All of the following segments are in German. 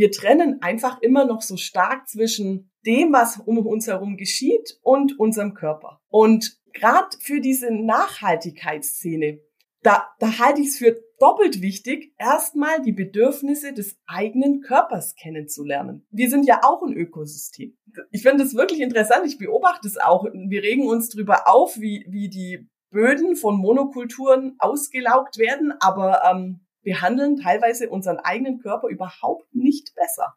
wir trennen einfach immer noch so stark zwischen dem, was um uns herum geschieht und unserem Körper. Und gerade für diese Nachhaltigkeitsszene, da, da halte ich es für doppelt wichtig, erstmal die Bedürfnisse des eigenen Körpers kennenzulernen. Wir sind ja auch ein Ökosystem. Ich finde es wirklich interessant. Ich beobachte es auch. Wir regen uns darüber auf, wie, wie die Böden von Monokulturen ausgelaugt werden, aber ähm, behandeln teilweise unseren eigenen Körper überhaupt nicht besser.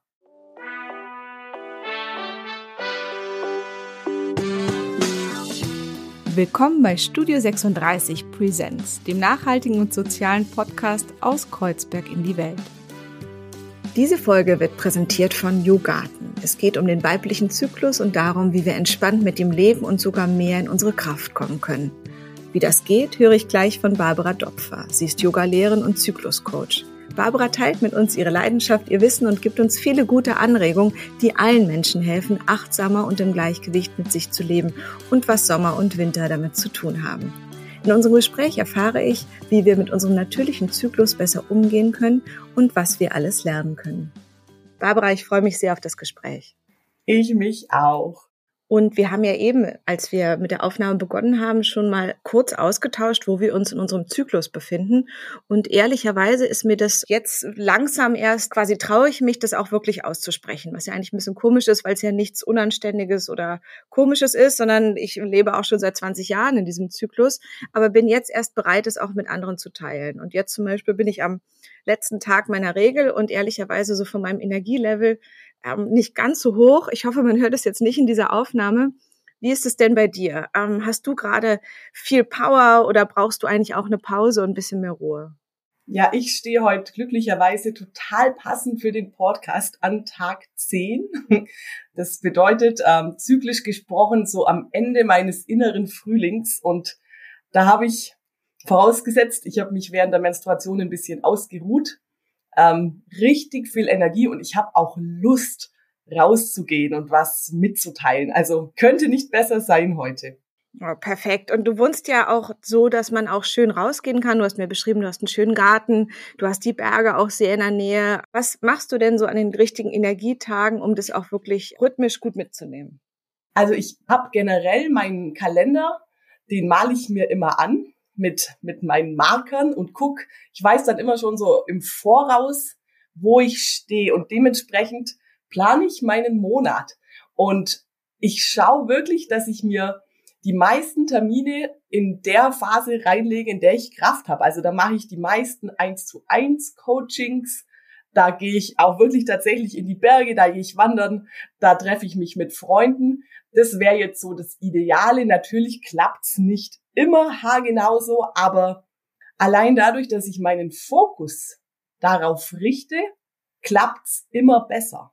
Willkommen bei Studio 36 Presents, dem nachhaltigen und sozialen Podcast aus Kreuzberg in die Welt. Diese Folge wird präsentiert von Yogarten. Es geht um den weiblichen Zyklus und darum, wie wir entspannt mit dem Leben und sogar mehr in unsere Kraft kommen können. Wie das geht, höre ich gleich von Barbara Dopfer. Sie ist Yogalehrerin und Zykluscoach. Barbara teilt mit uns ihre Leidenschaft, ihr Wissen und gibt uns viele gute Anregungen, die allen Menschen helfen, achtsamer und im Gleichgewicht mit sich zu leben und was Sommer und Winter damit zu tun haben. In unserem Gespräch erfahre ich, wie wir mit unserem natürlichen Zyklus besser umgehen können und was wir alles lernen können. Barbara, ich freue mich sehr auf das Gespräch. Ich mich auch. Und wir haben ja eben, als wir mit der Aufnahme begonnen haben, schon mal kurz ausgetauscht, wo wir uns in unserem Zyklus befinden. Und ehrlicherweise ist mir das jetzt langsam erst quasi traue ich mich, das auch wirklich auszusprechen, was ja eigentlich ein bisschen komisch ist, weil es ja nichts Unanständiges oder Komisches ist, sondern ich lebe auch schon seit 20 Jahren in diesem Zyklus, aber bin jetzt erst bereit, es auch mit anderen zu teilen. Und jetzt zum Beispiel bin ich am letzten Tag meiner Regel und ehrlicherweise so von meinem Energielevel ähm, nicht ganz so hoch. Ich hoffe, man hört es jetzt nicht in dieser Aufnahme. Wie ist es denn bei dir? Ähm, hast du gerade viel Power oder brauchst du eigentlich auch eine Pause und ein bisschen mehr Ruhe? Ja, ich stehe heute glücklicherweise total passend für den Podcast an Tag 10. Das bedeutet, ähm, zyklisch gesprochen, so am Ende meines inneren Frühlings. Und da habe ich vorausgesetzt, ich habe mich während der Menstruation ein bisschen ausgeruht ähm, richtig viel Energie und ich habe auch Lust rauszugehen und was mitzuteilen. Also könnte nicht besser sein heute. Oh, perfekt. Und du wohnst ja auch so, dass man auch schön rausgehen kann. Du hast mir beschrieben, du hast einen schönen Garten, du hast die Berge auch sehr in der Nähe. Was machst du denn so an den richtigen Energietagen, um das auch wirklich rhythmisch gut mitzunehmen? Also ich habe generell meinen Kalender, den male ich mir immer an mit, mit meinen Markern und guck, ich weiß dann immer schon so im Voraus, wo ich stehe und dementsprechend plane ich meinen Monat und ich schaue wirklich, dass ich mir die meisten Termine in der Phase reinlege, in der ich Kraft habe. Also da mache ich die meisten eins zu eins Coachings. Da gehe ich auch wirklich tatsächlich in die Berge, da gehe ich wandern, da treffe ich mich mit Freunden. Das wäre jetzt so das Ideale. Natürlich klappt's nicht immer haargenau so, aber allein dadurch, dass ich meinen Fokus darauf richte, klappt's immer besser.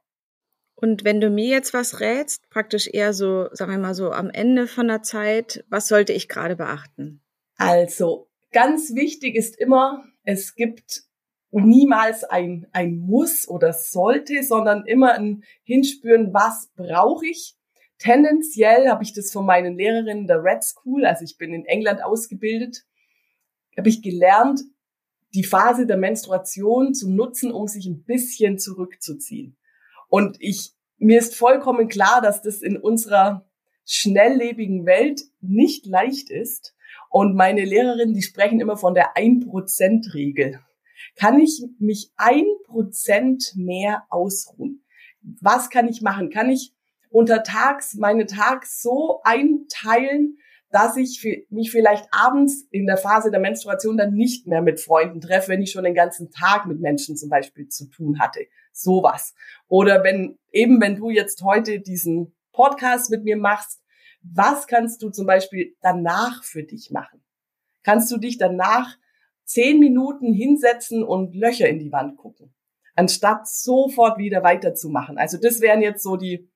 Und wenn du mir jetzt was rätst, praktisch eher so, sagen wir mal so am Ende von der Zeit, was sollte ich gerade beachten? Also, ganz wichtig ist immer, es gibt niemals ein, ein Muss oder sollte, sondern immer ein Hinspüren, was brauche ich Tendenziell habe ich das von meinen Lehrerinnen der Red School, also ich bin in England ausgebildet, habe ich gelernt, die Phase der Menstruation zu nutzen, um sich ein bisschen zurückzuziehen. Und ich, mir ist vollkommen klar, dass das in unserer schnelllebigen Welt nicht leicht ist. Und meine Lehrerinnen, die sprechen immer von der 1%-Regel. Kann ich mich ein Prozent mehr ausruhen? Was kann ich machen? Kann ich untertags meine Tags so einteilen, dass ich mich vielleicht abends in der Phase der Menstruation dann nicht mehr mit Freunden treffe, wenn ich schon den ganzen Tag mit Menschen zum Beispiel zu tun hatte. Sowas. Oder wenn, eben wenn du jetzt heute diesen Podcast mit mir machst, was kannst du zum Beispiel danach für dich machen? Kannst du dich danach zehn Minuten hinsetzen und Löcher in die Wand gucken, anstatt sofort wieder weiterzumachen? Also das wären jetzt so die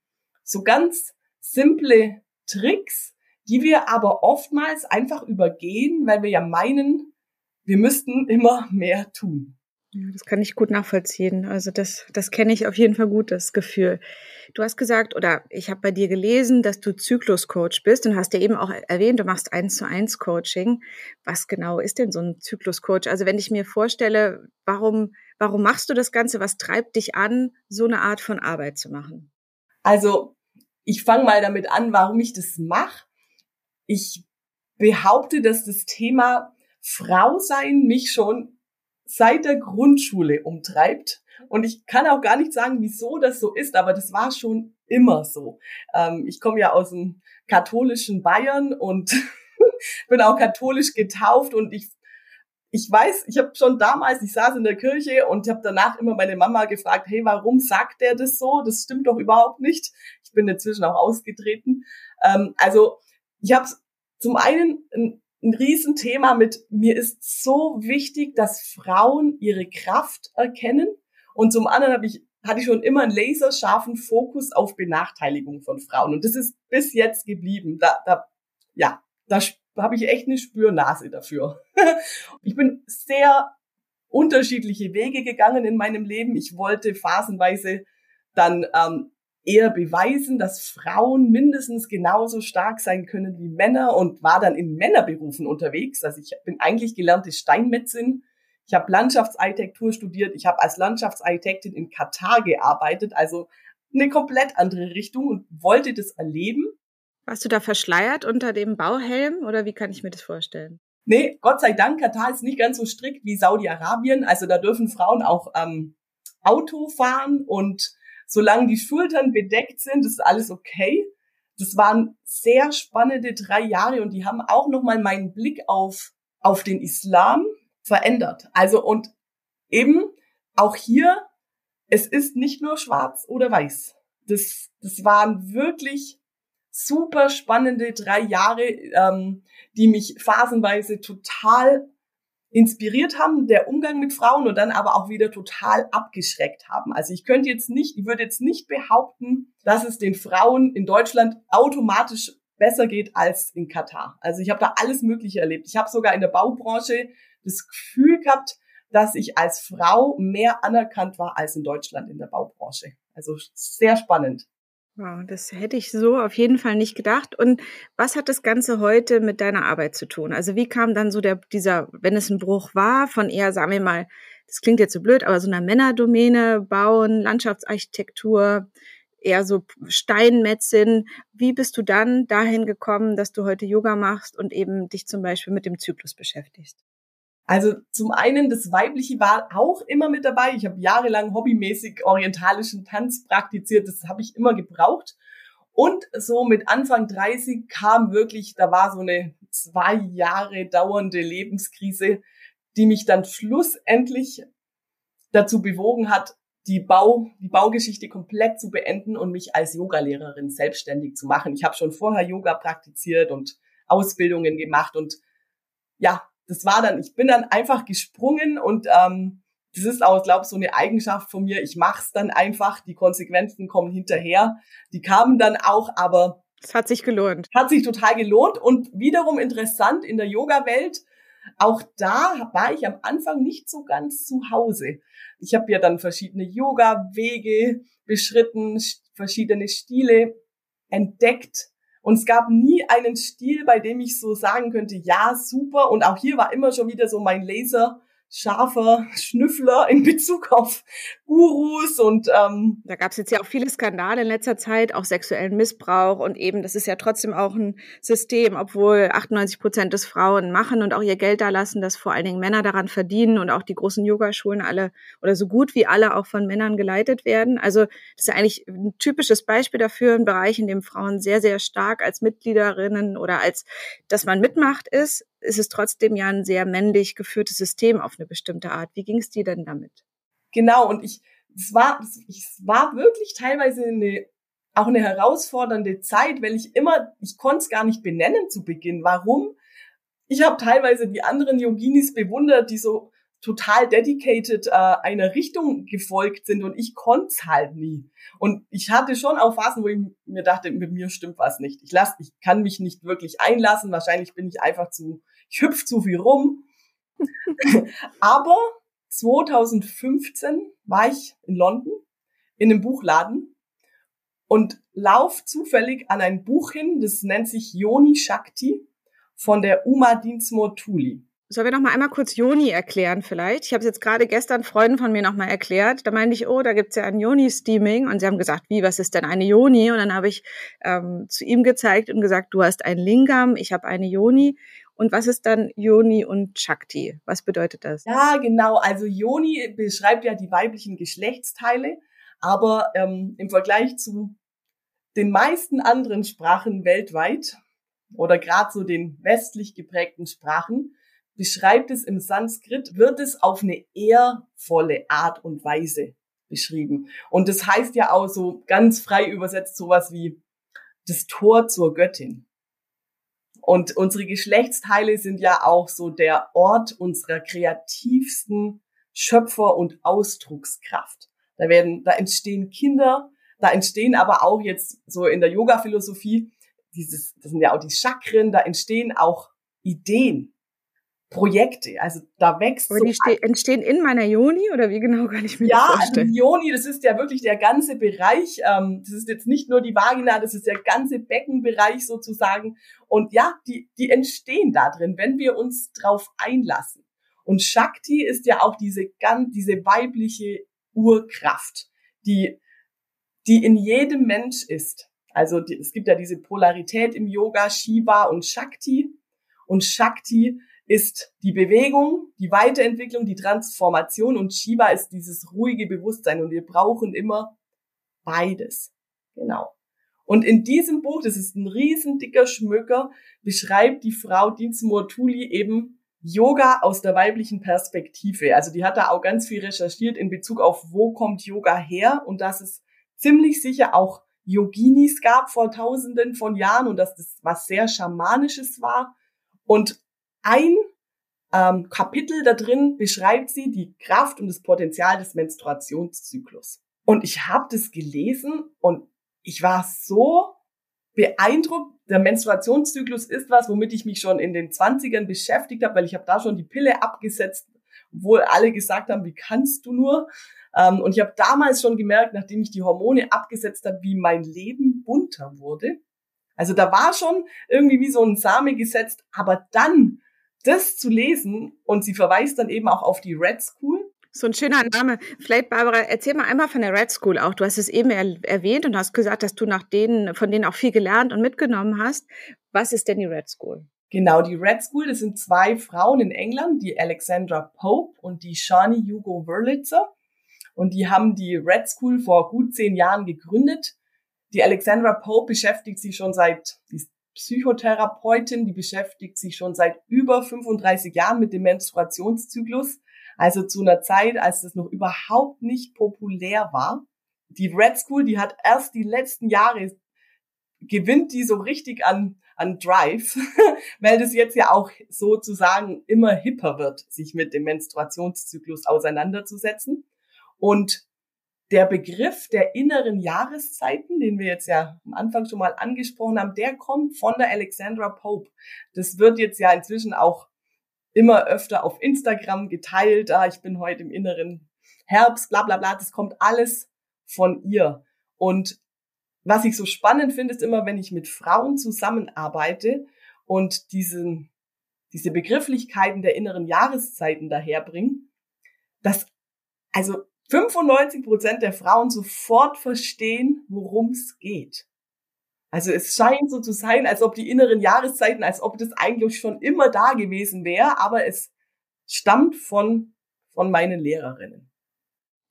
so ganz simple Tricks, die wir aber oftmals einfach übergehen, weil wir ja meinen, wir müssten immer mehr tun. Das kann ich gut nachvollziehen. Also das, das kenne ich auf jeden Fall gut, das Gefühl. Du hast gesagt, oder ich habe bei dir gelesen, dass du Zykluscoach bist und hast ja eben auch erwähnt, du machst eins zu eins Coaching. Was genau ist denn so ein Zykluscoach? Also wenn ich mir vorstelle, warum Warum machst du das Ganze? Was treibt dich an, so eine Art von Arbeit zu machen? Also ich fange mal damit an, warum ich das mache. Ich behaupte, dass das Thema Frau sein mich schon seit der Grundschule umtreibt. Und ich kann auch gar nicht sagen, wieso das so ist, aber das war schon immer so. Ähm, ich komme ja aus dem katholischen Bayern und bin auch katholisch getauft und ich ich weiß, ich habe schon damals, ich saß in der Kirche und habe danach immer meine Mama gefragt, hey, warum sagt der das so? Das stimmt doch überhaupt nicht. Ich bin inzwischen auch ausgetreten. Ähm, also ich habe zum einen ein, ein Riesenthema mit, mir ist so wichtig, dass Frauen ihre Kraft erkennen. Und zum anderen habe ich hatte ich schon immer einen laserscharfen Fokus auf Benachteiligung von Frauen. Und das ist bis jetzt geblieben. Da, da, ja, da habe ich echt eine Spürnase dafür. ich bin sehr unterschiedliche Wege gegangen in meinem Leben. Ich wollte phasenweise dann ähm, eher beweisen, dass Frauen mindestens genauso stark sein können wie Männer und war dann in Männerberufen unterwegs. Also ich bin eigentlich gelernte Steinmetzin. Ich habe Landschaftsarchitektur studiert. Ich habe als Landschaftsarchitektin in Katar gearbeitet. Also eine komplett andere Richtung und wollte das erleben warst du da verschleiert unter dem Bauhelm oder wie kann ich mir das vorstellen? Nee, Gott sei Dank, Katar ist nicht ganz so strikt wie Saudi-Arabien. Also da dürfen Frauen auch ähm, Auto fahren und solange die Schultern bedeckt sind, ist alles okay. Das waren sehr spannende drei Jahre und die haben auch nochmal meinen Blick auf, auf den Islam verändert. Also und eben auch hier, es ist nicht nur schwarz oder weiß. Das, das waren wirklich super spannende drei Jahre, ähm, die mich phasenweise total inspiriert haben, der Umgang mit Frauen und dann aber auch wieder total abgeschreckt haben. Also ich könnte jetzt nicht, ich würde jetzt nicht behaupten, dass es den Frauen in Deutschland automatisch besser geht als in Katar. Also ich habe da alles Mögliche erlebt. Ich habe sogar in der Baubranche das Gefühl gehabt, dass ich als Frau mehr anerkannt war als in Deutschland in der Baubranche. Also sehr spannend. Wow, das hätte ich so auf jeden Fall nicht gedacht. Und was hat das Ganze heute mit deiner Arbeit zu tun? Also wie kam dann so der, dieser, wenn es ein Bruch war, von eher, sagen wir mal, das klingt jetzt so blöd, aber so einer Männerdomäne, Bauen, Landschaftsarchitektur, eher so Steinmetzin. Wie bist du dann dahin gekommen, dass du heute Yoga machst und eben dich zum Beispiel mit dem Zyklus beschäftigst? Also zum einen, das Weibliche war auch immer mit dabei. Ich habe jahrelang hobbymäßig orientalischen Tanz praktiziert. Das habe ich immer gebraucht. Und so mit Anfang 30 kam wirklich, da war so eine zwei Jahre dauernde Lebenskrise, die mich dann schlussendlich dazu bewogen hat, die Bau, die Baugeschichte komplett zu beenden und mich als Yogalehrerin selbstständig zu machen. Ich habe schon vorher Yoga praktiziert und Ausbildungen gemacht und ja, das war dann, ich bin dann einfach gesprungen und ähm, das ist auch, glaube ich, so eine Eigenschaft von mir. Ich mach's dann einfach, die Konsequenzen kommen hinterher. Die kamen dann auch, aber es hat sich gelohnt. Hat sich total gelohnt und wiederum interessant in der Yoga-Welt. Auch da war ich am Anfang nicht so ganz zu Hause. Ich habe ja dann verschiedene Yoga-Wege beschritten, verschiedene Stile entdeckt und es gab nie einen Stil, bei dem ich so sagen könnte, ja, super. Und auch hier war immer schon wieder so mein Laser scharfer Schnüffler in Bezug auf Gurus und ähm, da gab es jetzt ja auch viele Skandale in letzter Zeit, auch sexuellen Missbrauch und eben, das ist ja trotzdem auch ein System, obwohl 98 Prozent des Frauen machen und auch ihr Geld da lassen, dass vor allen Dingen Männer daran verdienen und auch die großen Yogaschulen alle oder so gut wie alle auch von Männern geleitet werden. Also das ist eigentlich ein typisches Beispiel dafür, ein Bereich, in dem Frauen sehr, sehr stark als Mitgliederinnen oder als, dass man mitmacht ist, ist es trotzdem ja ein sehr männlich geführtes System auf eine bestimmte Art. Wie ging es dir denn damit? Genau, und ich, es war, es war wirklich teilweise eine, auch eine herausfordernde Zeit, weil ich immer, ich konnte es gar nicht benennen zu Beginn. Warum? Ich habe teilweise die anderen Yoginis bewundert, die so total dedicated äh, einer Richtung gefolgt sind und ich konnte es halt nie. Und ich hatte schon auch Phasen, wo ich mir dachte, mit mir stimmt was nicht. Ich lass, ich kann mich nicht wirklich einlassen. Wahrscheinlich bin ich einfach zu ich hüpfe zu viel rum. Aber 2015 war ich in London in einem Buchladen und lauf zufällig an ein Buch hin, das nennt sich Yoni Shakti von der Uma Dinsmo Thuli. Sollen wir noch mal einmal kurz Joni erklären vielleicht? Ich habe es jetzt gerade gestern Freunden von mir noch mal erklärt. Da meinte ich, oh, da gibt's ja ein Joni-Steaming. Und sie haben gesagt, wie, was ist denn eine Joni? Und dann habe ich ähm, zu ihm gezeigt und gesagt, du hast ein Lingam, ich habe eine Joni. Und was ist dann Yoni und Shakti? Was bedeutet das? Ja, genau. Also Yoni beschreibt ja die weiblichen Geschlechtsteile, aber ähm, im Vergleich zu den meisten anderen Sprachen weltweit oder gerade so den westlich geprägten Sprachen beschreibt es im Sanskrit, wird es auf eine ehrvolle Art und Weise beschrieben. Und das heißt ja auch so ganz frei übersetzt sowas wie das Tor zur Göttin. Und unsere Geschlechtsteile sind ja auch so der Ort unserer kreativsten Schöpfer- und Ausdruckskraft. Da werden, da entstehen Kinder, da entstehen aber auch jetzt so in der Yoga-Philosophie dieses, das sind ja auch die Chakren, da entstehen auch Ideen. Projekte. Also da wächst Aber so die entstehen in meiner Joni oder wie genau kann ich mir ja, das vorstellen? Ja, also Joni, das ist ja wirklich der ganze Bereich. Ähm, das ist jetzt nicht nur die Vagina, das ist der ganze Beckenbereich sozusagen. Und ja, die, die entstehen da drin, wenn wir uns drauf einlassen. Und Shakti ist ja auch diese ganz, diese weibliche Urkraft, die, die in jedem Mensch ist. Also die, es gibt ja diese Polarität im Yoga, Shiva und Shakti. Und Shakti ist die Bewegung, die Weiterentwicklung, die Transformation und Shiva ist dieses ruhige Bewusstsein und wir brauchen immer beides. Genau. Und in diesem Buch, das ist ein riesen dicker Schmücker, beschreibt die Frau Dinsmore Thuli eben Yoga aus der weiblichen Perspektive. Also die hat da auch ganz viel recherchiert in Bezug auf, wo kommt Yoga her und dass es ziemlich sicher auch Yoginis gab vor tausenden von Jahren und dass das was sehr Schamanisches war. Und ein ähm, Kapitel da drin beschreibt sie die Kraft und das Potenzial des Menstruationszyklus. Und ich habe das gelesen und ich war so beeindruckt. Der Menstruationszyklus ist was, womit ich mich schon in den Zwanzigern beschäftigt habe, weil ich habe da schon die Pille abgesetzt, obwohl alle gesagt haben, wie kannst du nur? Ähm, und ich habe damals schon gemerkt, nachdem ich die Hormone abgesetzt habe, wie mein Leben bunter wurde. Also da war schon irgendwie wie so ein Same gesetzt, aber dann das zu lesen und sie verweist dann eben auch auf die Red School. So ein schöner Name. Vielleicht, Barbara, erzähl mal einmal von der Red School auch. Du hast es eben er erwähnt und hast gesagt, dass du nach denen, von denen auch viel gelernt und mitgenommen hast. Was ist denn die Red School? Genau, die Red School, das sind zwei Frauen in England, die Alexandra Pope und die Shani Hugo Wurlitzer. Und die haben die Red School vor gut zehn Jahren gegründet. Die Alexandra Pope beschäftigt sich schon seit, die ist Psychotherapeutin, die beschäftigt sich schon seit über 35 Jahren mit dem Menstruationszyklus, also zu einer Zeit, als das noch überhaupt nicht populär war. Die Red School, die hat erst die letzten Jahre gewinnt die so richtig an, an Drive, weil das jetzt ja auch sozusagen immer hipper wird, sich mit dem Menstruationszyklus auseinanderzusetzen. Und der Begriff der inneren Jahreszeiten, den wir jetzt ja am Anfang schon mal angesprochen haben, der kommt von der Alexandra Pope. Das wird jetzt ja inzwischen auch immer öfter auf Instagram geteilt. Ah, ich bin heute im inneren Herbst, bla bla bla. Das kommt alles von ihr. Und was ich so spannend finde, ist immer, wenn ich mit Frauen zusammenarbeite und diesen, diese Begrifflichkeiten der inneren Jahreszeiten daherbringen, dass also 95 Prozent der Frauen sofort verstehen, worum es geht. Also es scheint so zu sein, als ob die inneren Jahreszeiten, als ob das eigentlich schon immer da gewesen wäre, aber es stammt von, von meinen Lehrerinnen.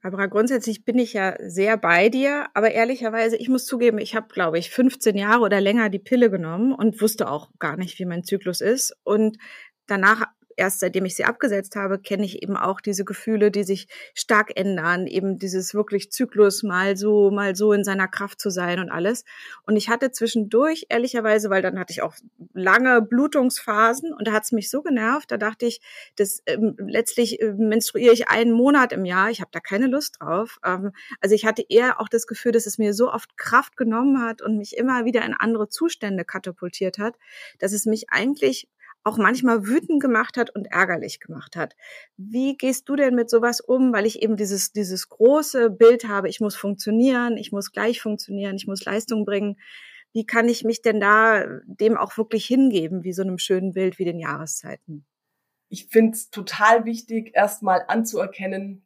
Barbara, grundsätzlich bin ich ja sehr bei dir, aber ehrlicherweise, ich muss zugeben, ich habe, glaube ich, 15 Jahre oder länger die Pille genommen und wusste auch gar nicht, wie mein Zyklus ist. Und danach erst seitdem ich sie abgesetzt habe, kenne ich eben auch diese Gefühle, die sich stark ändern, eben dieses wirklich Zyklus mal so, mal so in seiner Kraft zu sein und alles. Und ich hatte zwischendurch, ehrlicherweise, weil dann hatte ich auch lange Blutungsphasen und da hat es mich so genervt, da dachte ich, das ähm, letztlich äh, menstruiere ich einen Monat im Jahr, ich habe da keine Lust drauf. Ähm, also ich hatte eher auch das Gefühl, dass es mir so oft Kraft genommen hat und mich immer wieder in andere Zustände katapultiert hat, dass es mich eigentlich auch manchmal wütend gemacht hat und ärgerlich gemacht hat. Wie gehst du denn mit sowas um? Weil ich eben dieses, dieses große Bild habe, ich muss funktionieren, ich muss gleich funktionieren, ich muss Leistung bringen. Wie kann ich mich denn da dem auch wirklich hingeben, wie so einem schönen Bild wie den Jahreszeiten? ich finde es total wichtig, erstmal anzuerkennen,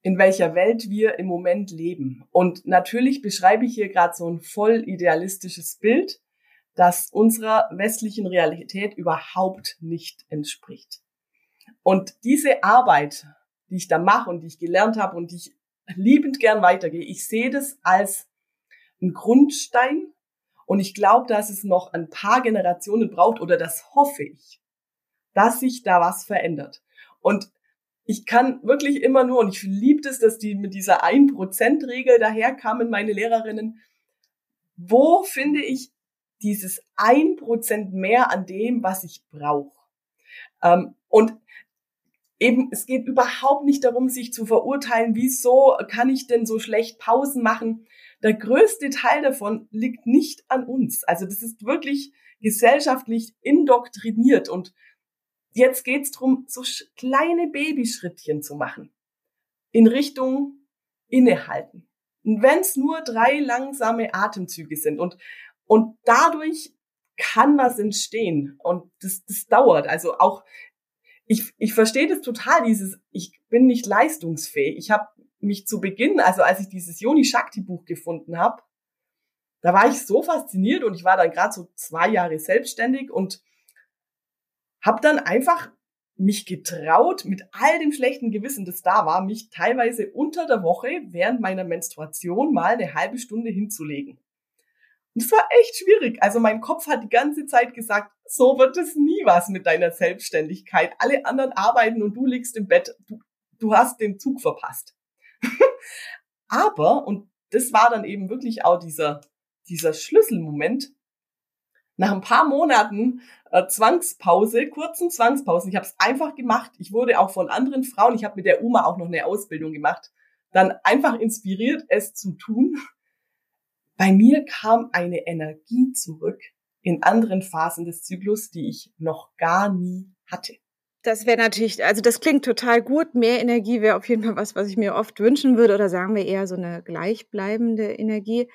in welcher Welt wir im Moment leben. Und natürlich beschreibe ich hier gerade so ein voll idealistisches Bild, das unserer westlichen Realität überhaupt nicht entspricht. Und diese Arbeit, die ich da mache und die ich gelernt habe und die ich liebend gern weitergehe, ich sehe das als ein Grundstein und ich glaube, dass es noch ein paar Generationen braucht oder das hoffe ich, dass sich da was verändert. Und ich kann wirklich immer nur, und ich liebe es, dass die mit dieser 1%-Regel daherkamen, meine Lehrerinnen, wo finde ich dieses 1% mehr an dem, was ich brauche? Ähm, und eben, es geht überhaupt nicht darum, sich zu verurteilen, wieso kann ich denn so schlecht Pausen machen? Der größte Teil davon liegt nicht an uns. Also das ist wirklich gesellschaftlich indoktriniert und Jetzt geht's drum, so kleine Babyschrittchen zu machen. In Richtung innehalten. Und wenn es nur drei langsame Atemzüge sind und, und dadurch kann was entstehen und das, das dauert. Also auch, ich, ich verstehe das total, dieses, ich bin nicht leistungsfähig. Ich habe mich zu Beginn, also als ich dieses Yoni Shakti Buch gefunden habe, da war ich so fasziniert und ich war dann gerade so zwei Jahre selbstständig und habe dann einfach mich getraut, mit all dem schlechten Gewissen, das da war, mich teilweise unter der Woche während meiner Menstruation mal eine halbe Stunde hinzulegen. Das war echt schwierig. Also mein Kopf hat die ganze Zeit gesagt, so wird es nie was mit deiner Selbstständigkeit. Alle anderen arbeiten und du liegst im Bett. Du, du hast den Zug verpasst. Aber, und das war dann eben wirklich auch dieser, dieser Schlüsselmoment, nach ein paar Monaten äh, Zwangspause, kurzen Zwangspausen, ich habe es einfach gemacht. Ich wurde auch von anderen Frauen, ich habe mit der Uma auch noch eine Ausbildung gemacht, dann einfach inspiriert, es zu tun. Bei mir kam eine Energie zurück in anderen Phasen des Zyklus, die ich noch gar nie hatte. Das wäre natürlich, also das klingt total gut. Mehr Energie wäre auf jeden Fall was, was ich mir oft wünschen würde, oder sagen wir eher so eine gleichbleibende Energie.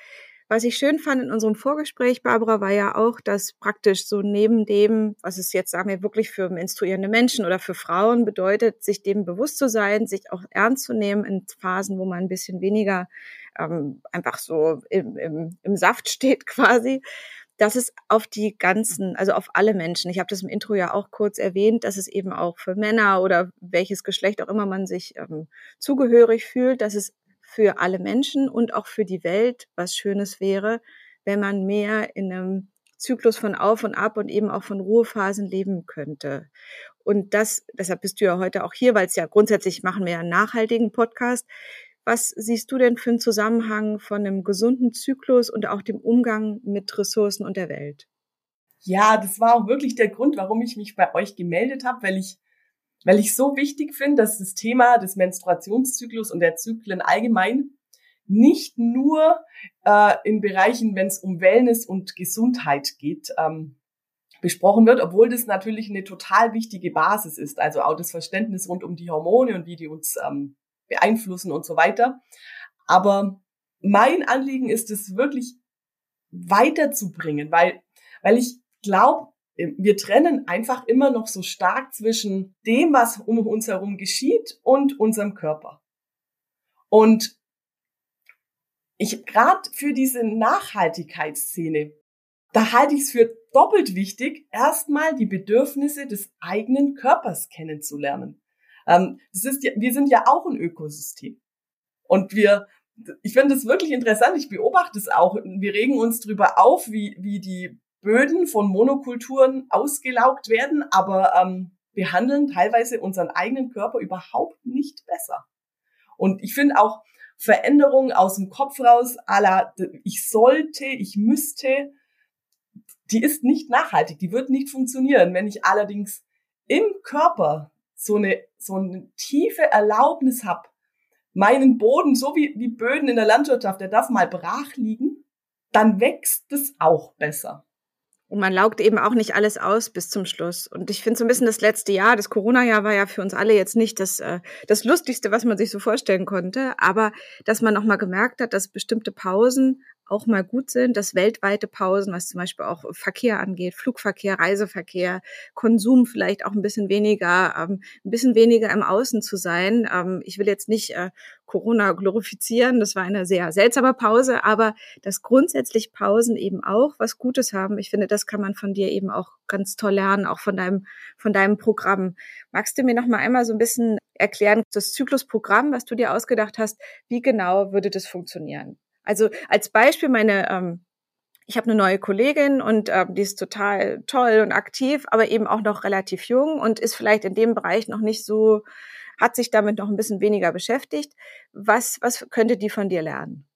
Was ich schön fand in unserem Vorgespräch, Barbara, war ja auch, dass praktisch so neben dem, was es jetzt, sagen wir, wirklich für menstruierende Menschen oder für Frauen bedeutet, sich dem bewusst zu sein, sich auch ernst zu nehmen in Phasen, wo man ein bisschen weniger ähm, einfach so im, im, im Saft steht quasi, dass es auf die ganzen, also auf alle Menschen, ich habe das im Intro ja auch kurz erwähnt, dass es eben auch für Männer oder welches Geschlecht auch immer man sich ähm, zugehörig fühlt, dass es für alle Menschen und auch für die Welt was Schönes wäre, wenn man mehr in einem Zyklus von Auf und Ab und eben auch von Ruhephasen leben könnte. Und das, deshalb bist du ja heute auch hier, weil es ja grundsätzlich machen wir ja einen nachhaltigen Podcast. Was siehst du denn für einen Zusammenhang von einem gesunden Zyklus und auch dem Umgang mit Ressourcen und der Welt? Ja, das war auch wirklich der Grund, warum ich mich bei euch gemeldet habe, weil ich weil ich so wichtig finde, dass das Thema des Menstruationszyklus und der Zyklen allgemein nicht nur äh, in Bereichen, wenn es um Wellness und Gesundheit geht, ähm, besprochen wird, obwohl das natürlich eine total wichtige Basis ist. Also auch das Verständnis rund um die Hormone und wie die uns ähm, beeinflussen und so weiter. Aber mein Anliegen ist es wirklich weiterzubringen, weil, weil ich glaube, wir trennen einfach immer noch so stark zwischen dem, was um uns herum geschieht und unserem Körper. Und ich gerade für diese Nachhaltigkeitsszene, da halte ich es für doppelt wichtig, erstmal die Bedürfnisse des eigenen Körpers kennenzulernen. Ähm, das ist ja, wir sind ja auch ein Ökosystem. Und wir, ich finde es wirklich interessant, ich beobachte es auch, wir regen uns darüber auf, wie, wie die Böden von Monokulturen ausgelaugt werden, aber ähm, behandeln teilweise unseren eigenen Körper überhaupt nicht besser. Und ich finde auch Veränderungen aus dem Kopf raus, la, ich sollte, ich müsste, die ist nicht nachhaltig, die wird nicht funktionieren. Wenn ich allerdings im Körper so eine, so eine tiefe Erlaubnis habe, meinen Boden, so wie, wie Böden in der Landwirtschaft, der darf mal brach liegen, dann wächst es auch besser. Und man laugt eben auch nicht alles aus bis zum Schluss. Und ich finde so ein bisschen das letzte Jahr, das Corona-Jahr war ja für uns alle jetzt nicht das, äh, das Lustigste, was man sich so vorstellen konnte. Aber dass man nochmal gemerkt hat, dass bestimmte Pausen auch mal gut sind, dass weltweite Pausen, was zum Beispiel auch Verkehr angeht, Flugverkehr, Reiseverkehr, Konsum vielleicht auch ein bisschen weniger, ähm, ein bisschen weniger im Außen zu sein. Ähm, ich will jetzt nicht äh, Corona glorifizieren, das war eine sehr seltsame Pause, aber dass grundsätzlich Pausen eben auch was Gutes haben. Ich finde, das kann man von dir eben auch ganz toll lernen, auch von deinem, von deinem Programm. Magst du mir noch mal einmal so ein bisschen erklären, das Zyklusprogramm, was du dir ausgedacht hast, wie genau würde das funktionieren? Also als Beispiel meine ähm, ich habe eine neue Kollegin und ähm, die ist total toll und aktiv, aber eben auch noch relativ jung und ist vielleicht in dem Bereich noch nicht so, hat sich damit noch ein bisschen weniger beschäftigt. Was, was könnte die von dir lernen?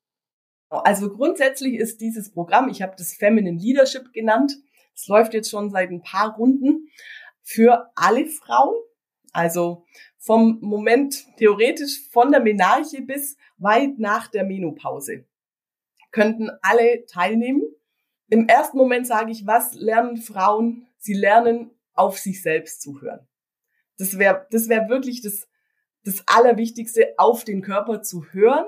Also grundsätzlich ist dieses Programm, ich habe das Feminine Leadership genannt, es läuft jetzt schon seit ein paar Runden für alle Frauen. Also vom Moment theoretisch von der Menarche bis weit nach der Menopause könnten alle teilnehmen. Im ersten Moment sage ich, was lernen Frauen? Sie lernen auf sich selbst zu hören. Das wäre das wäre wirklich das, das Allerwichtigste, auf den Körper zu hören.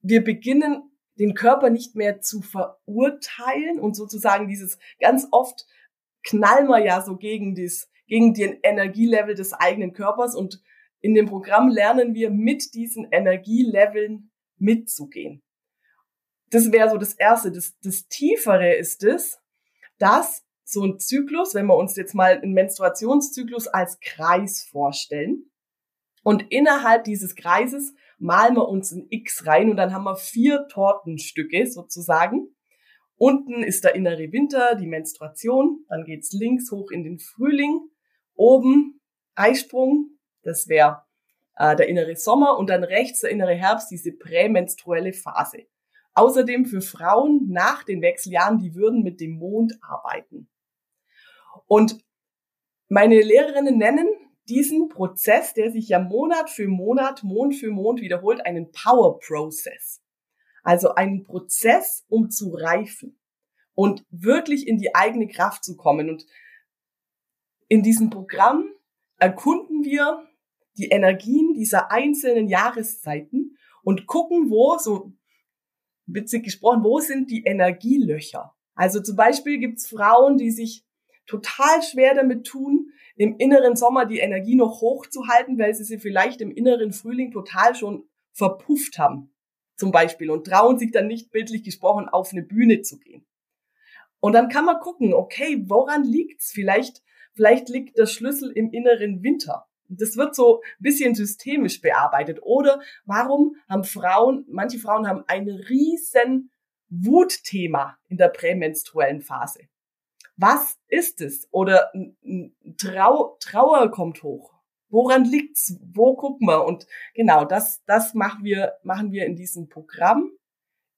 Wir beginnen den Körper nicht mehr zu verurteilen und sozusagen dieses ganz oft knallen wir ja so gegen das, gegen den Energielevel des eigenen Körpers und in dem Programm lernen wir mit diesen Energieleveln mitzugehen das wäre so das Erste. Das, das Tiefere ist es, dass so ein Zyklus, wenn wir uns jetzt mal einen Menstruationszyklus als Kreis vorstellen und innerhalb dieses Kreises malen wir uns ein X rein und dann haben wir vier Tortenstücke sozusagen. Unten ist der innere Winter, die Menstruation, dann geht's links hoch in den Frühling, oben Eisprung, das wäre äh, der innere Sommer und dann rechts der innere Herbst, diese prämenstruelle Phase. Außerdem für Frauen nach den Wechseljahren, die würden mit dem Mond arbeiten. Und meine Lehrerinnen nennen diesen Prozess, der sich ja Monat für Monat, Mond für Mond wiederholt, einen Power Process. Also einen Prozess, um zu reifen und wirklich in die eigene Kraft zu kommen. Und in diesem Programm erkunden wir die Energien dieser einzelnen Jahreszeiten und gucken, wo, so witzig gesprochen, wo sind die Energielöcher? Also zum Beispiel gibt's Frauen, die sich total schwer damit tun, im inneren Sommer die Energie noch hochzuhalten, weil sie sie vielleicht im inneren Frühling total schon verpufft haben, zum Beispiel, und trauen sich dann nicht bildlich gesprochen auf eine Bühne zu gehen. Und dann kann man gucken, okay, woran liegt's? Vielleicht, vielleicht liegt der Schlüssel im inneren Winter. Das wird so ein bisschen systemisch bearbeitet. Oder warum haben Frauen, manche Frauen haben ein riesen Wutthema in der prämenstruellen Phase. Was ist es? Oder Trau Trauer kommt hoch. Woran liegt's? Wo gucken wir? Und genau, das, das machen wir, machen wir in diesem Programm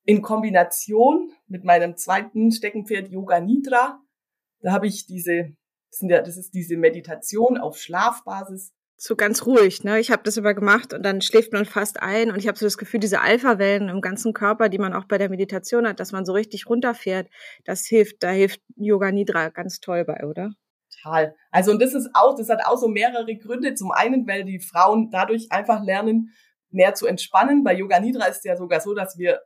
in Kombination mit meinem zweiten Steckenpferd Yoga Nidra. Da habe ich diese, das, das ist diese Meditation auf Schlafbasis so ganz ruhig. Ne? Ich habe das immer gemacht und dann schläft man fast ein und ich habe so das Gefühl, diese Alpha-Wellen im ganzen Körper, die man auch bei der Meditation hat, dass man so richtig runterfährt, das hilft, da hilft Yoga Nidra ganz toll bei, oder? Total. Also und das ist auch, das hat auch so mehrere Gründe. Zum einen, weil die Frauen dadurch einfach lernen, mehr zu entspannen. Bei Yoga Nidra ist es ja sogar so, dass wir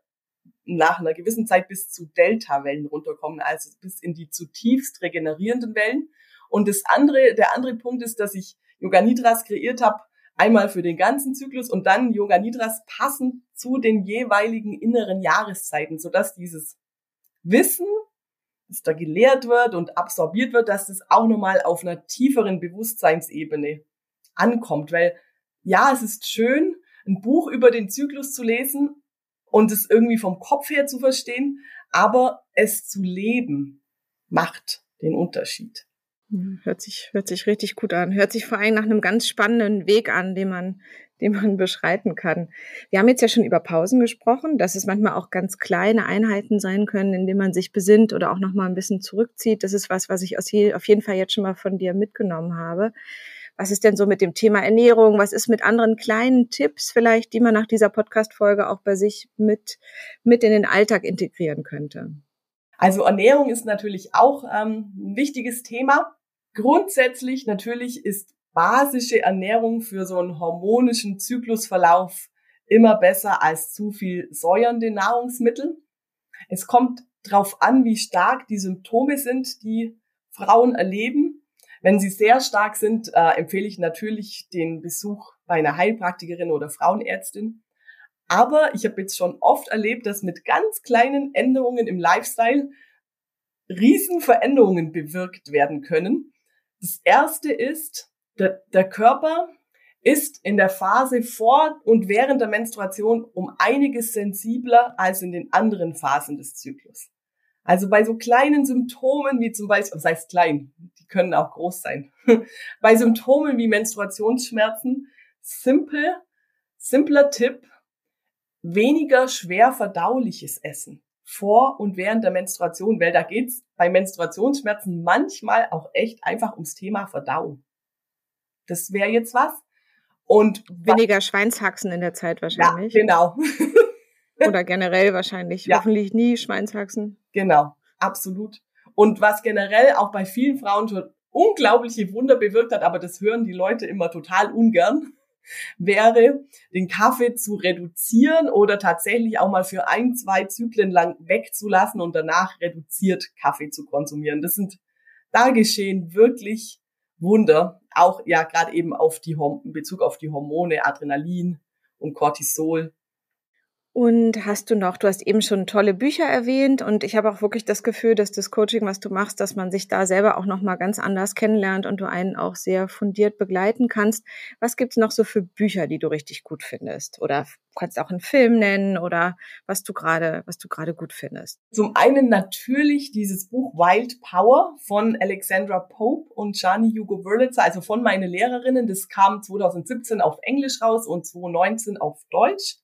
nach einer gewissen Zeit bis zu Delta-Wellen runterkommen, also bis in die zutiefst regenerierenden Wellen. Und das andere, der andere Punkt ist, dass ich Yoga Nidras kreiert habe, einmal für den ganzen Zyklus und dann Yoga Nidras passend zu den jeweiligen inneren Jahreszeiten, sodass dieses Wissen, das da gelehrt wird und absorbiert wird, dass das auch nochmal auf einer tieferen Bewusstseinsebene ankommt. Weil ja, es ist schön, ein Buch über den Zyklus zu lesen und es irgendwie vom Kopf her zu verstehen, aber es zu leben macht den Unterschied. Hört sich, hört sich richtig gut an. Hört sich vor allem nach einem ganz spannenden Weg an, den man, den man beschreiten kann. Wir haben jetzt ja schon über Pausen gesprochen, dass es manchmal auch ganz kleine Einheiten sein können, in denen man sich besinnt oder auch nochmal ein bisschen zurückzieht. Das ist was, was ich aus je, auf jeden Fall jetzt schon mal von dir mitgenommen habe. Was ist denn so mit dem Thema Ernährung? Was ist mit anderen kleinen Tipps vielleicht, die man nach dieser Podcast-Folge auch bei sich mit, mit in den Alltag integrieren könnte? Also Ernährung ist natürlich auch ähm, ein wichtiges Thema. Grundsätzlich natürlich ist basische Ernährung für so einen hormonischen Zyklusverlauf immer besser als zu viel säuernde Nahrungsmittel. Es kommt drauf an, wie stark die Symptome sind, die Frauen erleben. Wenn sie sehr stark sind, äh, empfehle ich natürlich den Besuch bei einer Heilpraktikerin oder Frauenärztin. Aber ich habe jetzt schon oft erlebt, dass mit ganz kleinen Änderungen im Lifestyle Riesenveränderungen bewirkt werden können. Das erste ist, der, der Körper ist in der Phase vor und während der Menstruation um einiges sensibler als in den anderen Phasen des Zyklus. Also bei so kleinen Symptomen wie zum Beispiel, das heißt klein, die können auch groß sein. bei Symptomen wie Menstruationsschmerzen, simpel, simpler Tipp, weniger schwer verdauliches Essen vor und während der Menstruation, weil da geht's bei Menstruationsschmerzen manchmal auch echt einfach ums Thema Verdauung. Das wäre jetzt was. Und weniger Schweinshaxen in der Zeit wahrscheinlich. Ja, genau. Oder generell wahrscheinlich. Ja. Hoffentlich nie Schweinshaxen. Genau, absolut. Und was generell auch bei vielen Frauen schon unglaubliche Wunder bewirkt hat, aber das hören die Leute immer total ungern, wäre, den Kaffee zu reduzieren oder tatsächlich auch mal für ein, zwei Zyklen lang wegzulassen und danach reduziert Kaffee zu konsumieren. Das sind, da geschehen wirklich Wunder, auch ja gerade eben auf die in Bezug auf die Hormone, Adrenalin und Cortisol. Und hast du noch, du hast eben schon tolle Bücher erwähnt und ich habe auch wirklich das Gefühl, dass das Coaching, was du machst, dass man sich da selber auch nochmal ganz anders kennenlernt und du einen auch sehr fundiert begleiten kannst. Was gibt's noch so für Bücher, die du richtig gut findest? Oder kannst auch einen Film nennen oder was du gerade, was du gerade gut findest? Zum einen natürlich dieses Buch Wild Power von Alexandra Pope und Jani Hugo Wurlitzer, also von meinen Lehrerinnen. Das kam 2017 auf Englisch raus und 2019 auf Deutsch.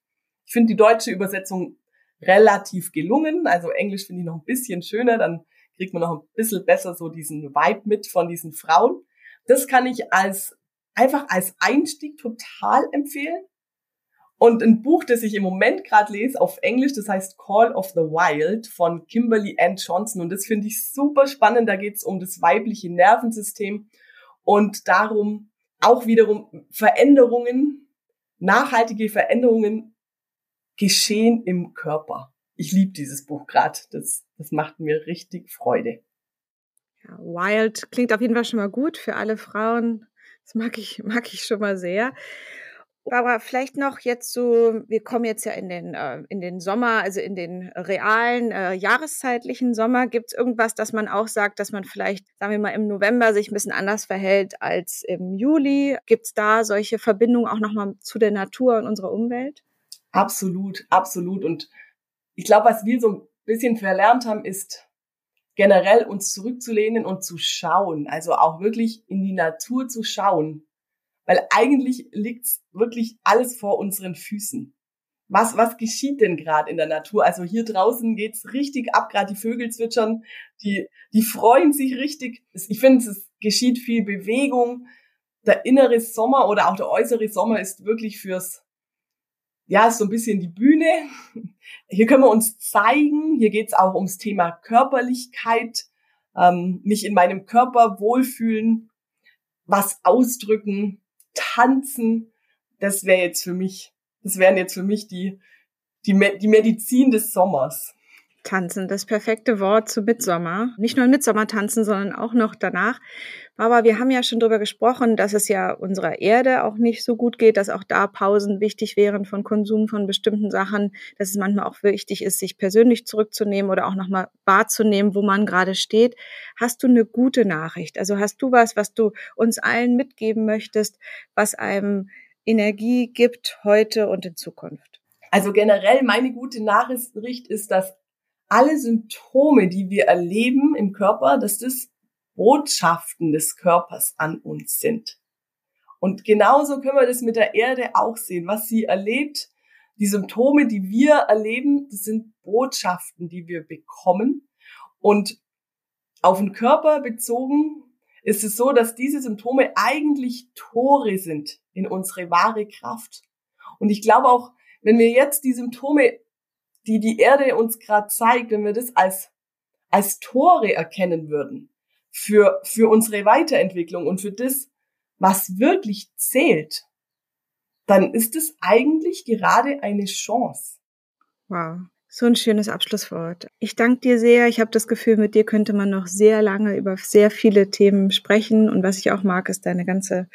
Ich finde die deutsche Übersetzung relativ gelungen. Also Englisch finde ich noch ein bisschen schöner, dann kriegt man noch ein bisschen besser so diesen Vibe mit von diesen Frauen. Das kann ich als einfach als Einstieg total empfehlen. Und ein Buch, das ich im Moment gerade lese auf Englisch, das heißt Call of the Wild von Kimberly Ann Johnson. Und das finde ich super spannend. Da geht es um das weibliche Nervensystem und darum auch wiederum Veränderungen, nachhaltige Veränderungen Geschehen im Körper. Ich liebe dieses Buch gerade. Das, das macht mir richtig Freude. Ja, Wild klingt auf jeden Fall schon mal gut für alle Frauen. Das mag ich, mag ich schon mal sehr. Aber vielleicht noch jetzt so, wir kommen jetzt ja in den, äh, in den Sommer, also in den realen, äh, jahreszeitlichen Sommer. Gibt es irgendwas, dass man auch sagt, dass man vielleicht, sagen wir mal, im November sich ein bisschen anders verhält als im Juli? Gibt es da solche Verbindungen auch nochmal zu der Natur und unserer Umwelt? Absolut, absolut. Und ich glaube, was wir so ein bisschen verlernt haben, ist generell uns zurückzulehnen und zu schauen. Also auch wirklich in die Natur zu schauen. Weil eigentlich liegt's wirklich alles vor unseren Füßen. Was, was geschieht denn gerade in der Natur? Also hier draußen geht's richtig ab, gerade die Vögel zwitschern, die, die freuen sich richtig. Ich finde, es geschieht viel Bewegung. Der innere Sommer oder auch der äußere Sommer ist wirklich fürs ja, so ein bisschen die Bühne. Hier können wir uns zeigen. Hier geht es auch ums Thema Körperlichkeit, ähm, mich in meinem Körper wohlfühlen, was ausdrücken, tanzen. Das wäre jetzt für mich, das wären jetzt für mich die, die, die Medizin des Sommers. Tanzen, das perfekte Wort zu Mitsommer. Nicht nur Mitsommer tanzen, sondern auch noch danach. Aber wir haben ja schon darüber gesprochen, dass es ja unserer Erde auch nicht so gut geht, dass auch da Pausen wichtig wären von Konsum von bestimmten Sachen, dass es manchmal auch wichtig ist, sich persönlich zurückzunehmen oder auch nochmal wahrzunehmen, wo man gerade steht. Hast du eine gute Nachricht? Also hast du was, was du uns allen mitgeben möchtest, was einem Energie gibt heute und in Zukunft? Also generell meine gute Nachricht ist, dass alle Symptome, die wir erleben im Körper, dass das Botschaften des Körpers an uns sind. Und genauso können wir das mit der Erde auch sehen. Was sie erlebt, die Symptome, die wir erleben, das sind Botschaften, die wir bekommen. Und auf den Körper bezogen ist es so, dass diese Symptome eigentlich Tore sind in unsere wahre Kraft. Und ich glaube auch, wenn wir jetzt die Symptome die die Erde uns gerade zeigt, wenn wir das als, als Tore erkennen würden für, für unsere Weiterentwicklung und für das, was wirklich zählt, dann ist es eigentlich gerade eine Chance. Wow. So ein schönes Abschlusswort. Ich danke dir sehr. Ich habe das Gefühl, mit dir könnte man noch sehr lange über sehr viele Themen sprechen. Und was ich auch mag, ist deine ganze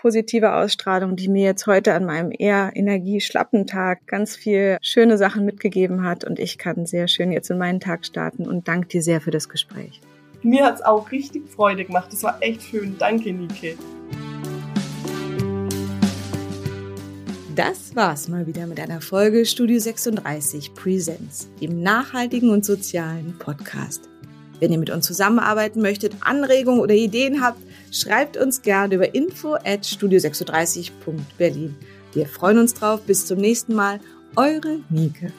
positive Ausstrahlung, die mir jetzt heute an meinem eher energieschlappen Tag ganz viel schöne Sachen mitgegeben hat. Und ich kann sehr schön jetzt in meinen Tag starten und danke dir sehr für das Gespräch. Mir hat's auch richtig Freude gemacht. Das war echt schön. Danke, Nike. Das war's mal wieder mit einer Folge Studio 36 Presents, dem nachhaltigen und sozialen Podcast. Wenn ihr mit uns zusammenarbeiten möchtet, Anregungen oder Ideen habt, schreibt uns gerne über info at studio36.berlin. Wir freuen uns drauf. Bis zum nächsten Mal. Eure Nike.